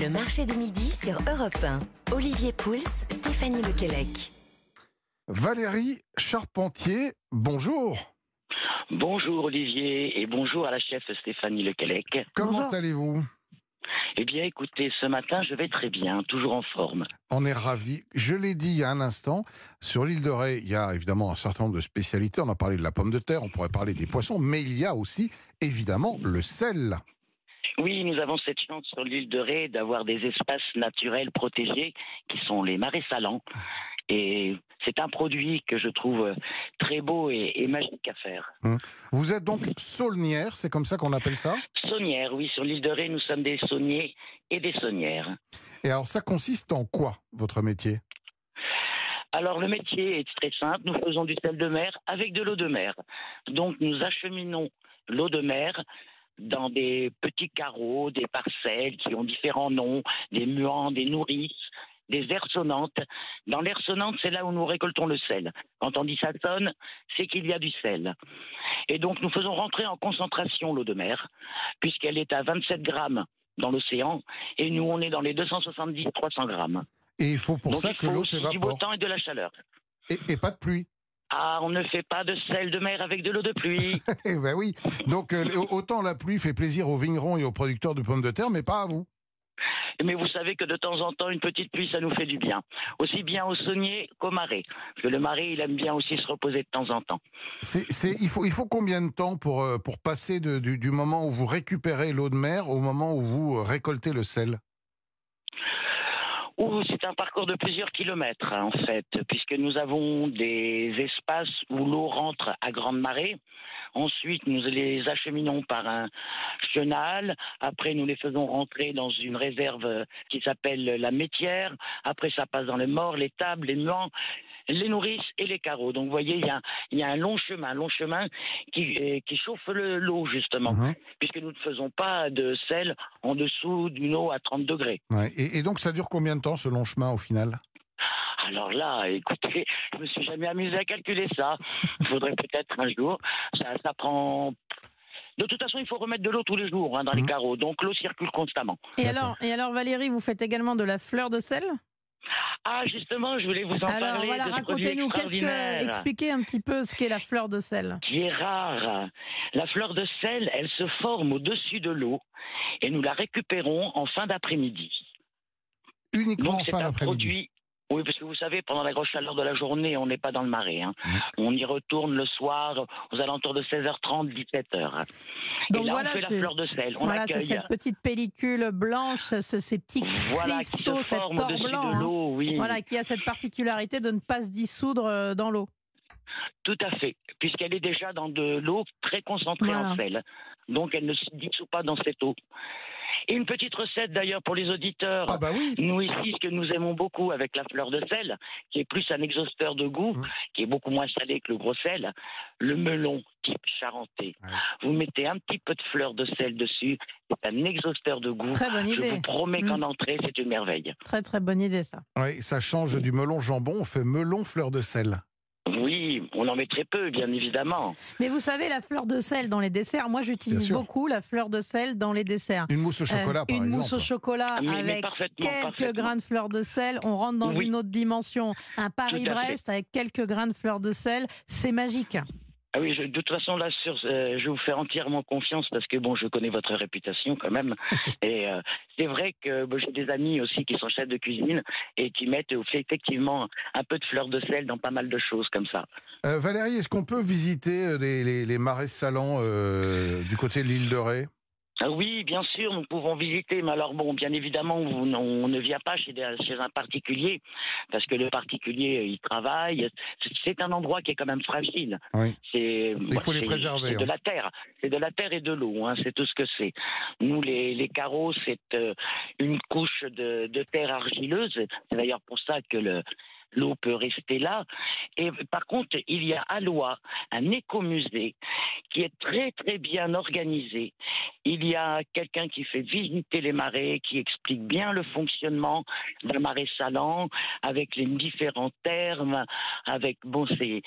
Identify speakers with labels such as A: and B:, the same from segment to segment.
A: Le marché de midi sur Europe 1. Olivier Pouls, Stéphanie Lequelec.
B: Valérie Charpentier, bonjour.
C: Bonjour Olivier et bonjour à la chef Stéphanie Lequelec.
B: Comment allez-vous?
C: Eh bien écoutez, ce matin je vais très bien, toujours en forme.
B: On est ravis. Je l'ai dit il y a un instant, sur l'île de Ré, il y a évidemment un certain nombre de spécialités. On a parlé de la pomme de terre, on pourrait parler des poissons, mais il y a aussi évidemment le sel.
C: Oui, nous avons cette chance sur l'île de Ré d'avoir des espaces naturels protégés qui sont les marais salants. Et c'est un produit que je trouve très beau et, et magique à faire.
B: Vous êtes donc saulnière, c'est comme ça qu'on appelle ça?
C: Saunière, oui, sur l'île de Ré, nous sommes des sauniers et des saunières.
B: Et alors ça consiste en quoi, votre métier?
C: Alors le métier est très simple, nous faisons du sel de mer avec de l'eau de mer. Donc nous acheminons l'eau de mer dans des petits carreaux, des parcelles qui ont différents noms, des muants, des nourrices, des aires sonnantes. Dans l'air sonnante, c'est là où nous récoltons le sel. Quand on dit ça sonne, c'est qu'il y a du sel. Et donc nous faisons rentrer en concentration l'eau de mer, puisqu'elle est à 27 grammes dans l'océan, et nous on est dans les 270-300 grammes.
B: Et il faut pour
C: donc
B: ça
C: il
B: que l'eau
C: aussi du beau
B: s'évapore.
C: temps et de la chaleur.
B: Et, et pas de pluie.
C: Ah, on ne fait pas de sel de mer avec de l'eau de pluie.
B: Eh ben oui. Donc euh, autant la pluie fait plaisir aux vignerons et aux producteurs de pommes de terre, mais pas à vous.
C: Mais vous savez que de temps en temps, une petite pluie, ça nous fait du bien. Aussi bien au saunier qu'au marais. Parce que le marais, il aime bien aussi se reposer de temps en temps.
B: C'est, c'est- il, faut, il faut combien de temps pour, euh, pour passer de- du, du moment où vous récupérez l'eau de mer au moment où vous euh, récoltez le sel?
C: Ou c'est un parcours de plusieurs kilomètres, hein, en fait, puisque nous avons des espaces où l'eau rentre à grande marée. Ensuite, nous les acheminons par un chenal. Après, nous les faisons rentrer dans une réserve qui s'appelle la métière. Après, ça passe dans les morts, les tables, les muants, les nourrices et les carreaux. Donc, vous voyez, il y a, y a un long chemin, long chemin qui, euh, qui chauffe le- l'eau, justement, puisque nous ne faisons pas de sel en dessous d'une eau à 30 degrés.
B: Ouais. Et, et donc ça dure combien de temps ce long chemin au final?
C: Alors là, écoutez, je me suis jamais amusé à calculer ça. Il faudrait peut-être un jour. Ça, ça prend. De toute façon, il faut remettre de l'eau tous les jours hein, dans les
B: Mhm.
C: carreaux. Donc l'eau circule constamment.
D: Et alors, et alors, Valérie, vous faites également de la fleur de sel?
C: Ah, justement, je voulais vous en
D: Alors,
C: parler.
D: voilà, racontez-nous, qu'est-ce que.
C: extraordinaire
D: Expliquez un petit peu ce qu'est la fleur de sel.
C: Qui est rare. La fleur de sel, elle se forme au-dessus de l'eau et nous la récupérons en fin d'après-midi.
B: Uniquement en
C: Donc
B: fin
C: un
B: d'après-midi.
C: Oui, parce que vous savez, pendant la grosse chaleur de la journée, on n'est pas dans le marais. hein. On y retourne le soir aux alentours de 16h30, 17h.
D: Donc
C: et là,
D: voilà,
C: on fait la
D: c'est-
C: fleur de sel. On
D: Voilà,
C: accueille.
D: cette petite pellicule blanche, ce- ces petits
C: Voilà, qui
D: cristaux,
C: se
D: cet or
C: au-dessus
D: blanc.
C: de
D: hein.
C: l'eau, oui.
D: Voilà, qui a cette particularité de ne pas se dissoudre euh, dans l'eau.
C: Tout à fait. Puisqu'elle est déjà dans de l'eau très concentrée en sel. Donc elle ne se dissout pas dans cette eau. Et une petite recette d'ailleurs pour les auditeurs.
B: Ah bah oui.
C: Nous ici, ce que nous aimons beaucoup avec la fleur de sel, qui est plus un exhausteur de goût,
B: Mhm.
C: qui est beaucoup moins salé que le gros sel, le melon type charentais.
B: Ouais.
C: Vous mettez un petit peu de fleur de sel dessus, c'est un exhausteur de goût.
D: Très bonne
C: Je
D: idée.
C: vous promets qu'en entrée, c'est une merveille.
D: Très très bonne idée ça.
B: Ouais, ça change du melon jambon, on fait melon fleur de sel.
C: En met très peu, bien évidemment.
D: Mais vous savez, la fleur de sel dans les desserts, moi j'utilise beaucoup la fleur de sel dans les desserts.
B: Une mousse au chocolat
D: Euh,
B: par
D: une
B: exemple.
D: mousse au chocolat
C: Ah, mais
D: avec
C: parfaitement,
D: quelques
C: parfaitement.
D: grains de fleur de sel, on rentre dans
C: Oui.
D: une autre dimension. Un Paris-Brest avec quelques grains de fleur de sel, c'est magique.
C: Ah oui, je- de toute façon, là, sur, euh, je vous fais entièrement confiance parce que, bon, je connais votre réputation quand même. et euh, c'est vrai que bon, j'ai des amis aussi qui sont chefs de cuisine et qui mettent effectivement un peu de fleur de sel dans pas mal de choses comme ça.
B: Euh, Valérie, est-ce qu'on peut visiter euh, les, les- les marais salants euh, du côté de l'île de Ré?
C: Oui, bien sûr, nous pouvons visiter, mais alors bon, bien évidemment, on, ne vient pas chez, un particulier, parce que le particulier, euh, il travaille. C'est- un endroit qui est quand même fragile.
B: Oui.
C: C'est,
B: Il faut les préserver,
C: C'est de
B: hein.
C: la terre, c'est de la terre et de l'eau, hein, c'est tout ce que c'est. Nous, les, les carreaux, c'est euh, une couche de, de terre argileuse. C'est d'ailleurs pour ça que le L'eau peut rester là. Et par contre, il y a à Loire un écomusée qui est très très bien organisé. Il y a quelqu'un qui fait visiter les marais, qui explique bien le fonctionnement d'un marais salant, avec les différents termes, avec bon c'est-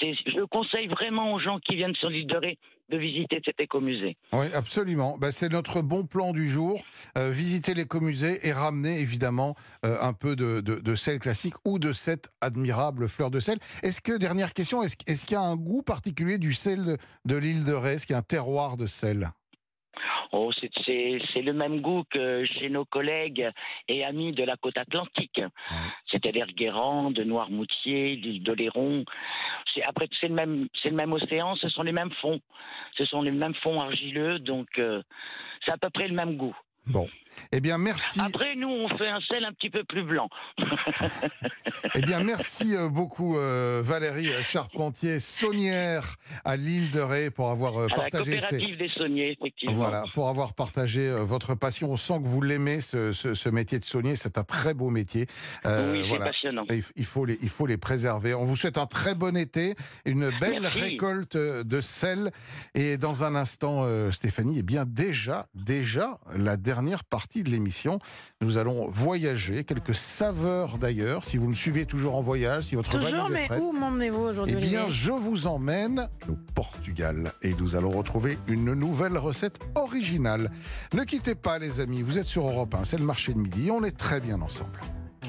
C: je conseille vraiment aux gens qui viennent sur l'île de Ré de visiter cet écomusée.
B: Oui, absolument. Ben, c'est notre bon plan du jour. Euh, visiter l'écomusée et ramener évidemment euh, un peu de, sel classique ou de cette admirable fleur de sel. Est-ce que, dernière question, est-ce, est-ce qu'il y a un goût particulier du sel de, de l'île de Ré? Est-ce qu'il y a un terroir de sel?
C: Oh, c'est, le même goût que chez nos collègues et amis de la côte atlantique, c'est-à-dire Guérande, Noirmoutier, l'île d'Oléron. C'est, après, c'est le, même, c'est le même océan, ce sont les mêmes fonds. Ce sont les mêmes fonds argileux, donc euh, c'est à peu près le même goût.
B: Bon. Eh bien, merci.
C: Après, nous, on fait un sel un petit peu plus blanc.
B: eh bien, merci euh, beaucoup, euh, Valérie Charpentier, saunière à l'île de Ré, pour avoir euh,
C: à
B: partagé.
C: La coopérative des sauniers, effectivement.
B: Voilà, pour avoir partagé euh, votre passion. On sent que vous l'aimez, ce, ce, ce, métier de saunier. C'est un très beau métier.
C: Oui, c'est voilà. passionnant.
B: Il, il, faut les, il faut les préserver. On vous souhaite un très bon été, une belle
C: merci.
B: récolte de sel. Et dans un instant, Stéphanie, eh bien, déjà, déjà, la dernière partie de l'émission. Nous allons voyager, quelques saveurs d'ailleurs. Si vous me suivez toujours en voyage, si votre
D: toujours,
B: valise
D: mais
B: est prête,
D: où m'emmenez-vous aujourd'hui
B: Eh bien, je vous emmène au Portugal et nous allons retrouver une nouvelle recette originale. Ne quittez pas, les amis. Vous êtes sur Europe 1, c'est le marché de midi. On est très bien ensemble.